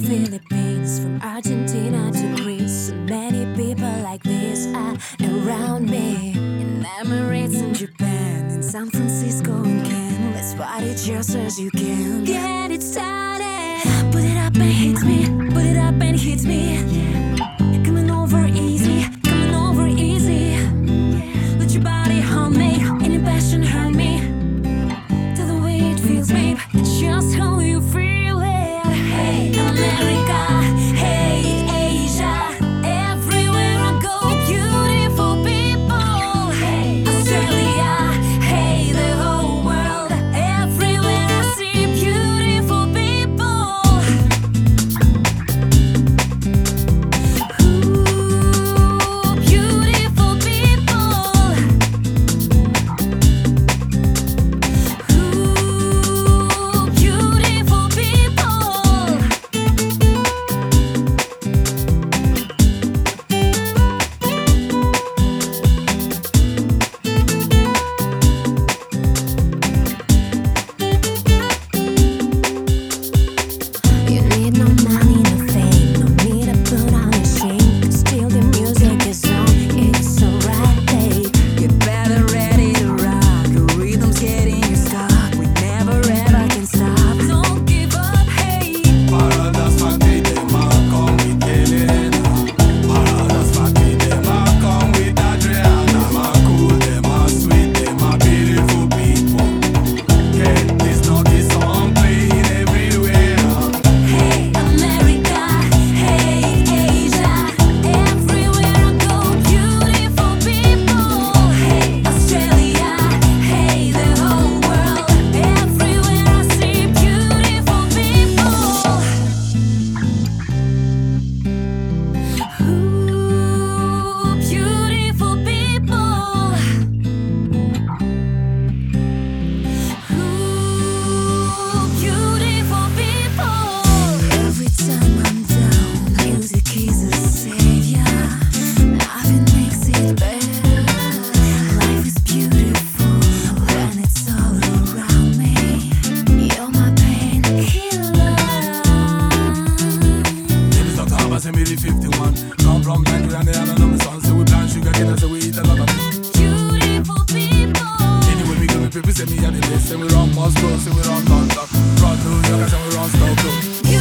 Philippines, from Argentina to Greece. So many people like this are around me. In Emirates and Japan, in San Francisco and Cannes. Let's party just as you can. Get it started. Put it up and hit me. Put it up and hit me. say me the 51. Come from Nigeria and they all know me. Say we plant sugar cane and say we eat a lot of Beautiful people. Anyway, we gonna people say me at the place. Say we run Moscow, say we run London. Run New York, say we run Stockholm.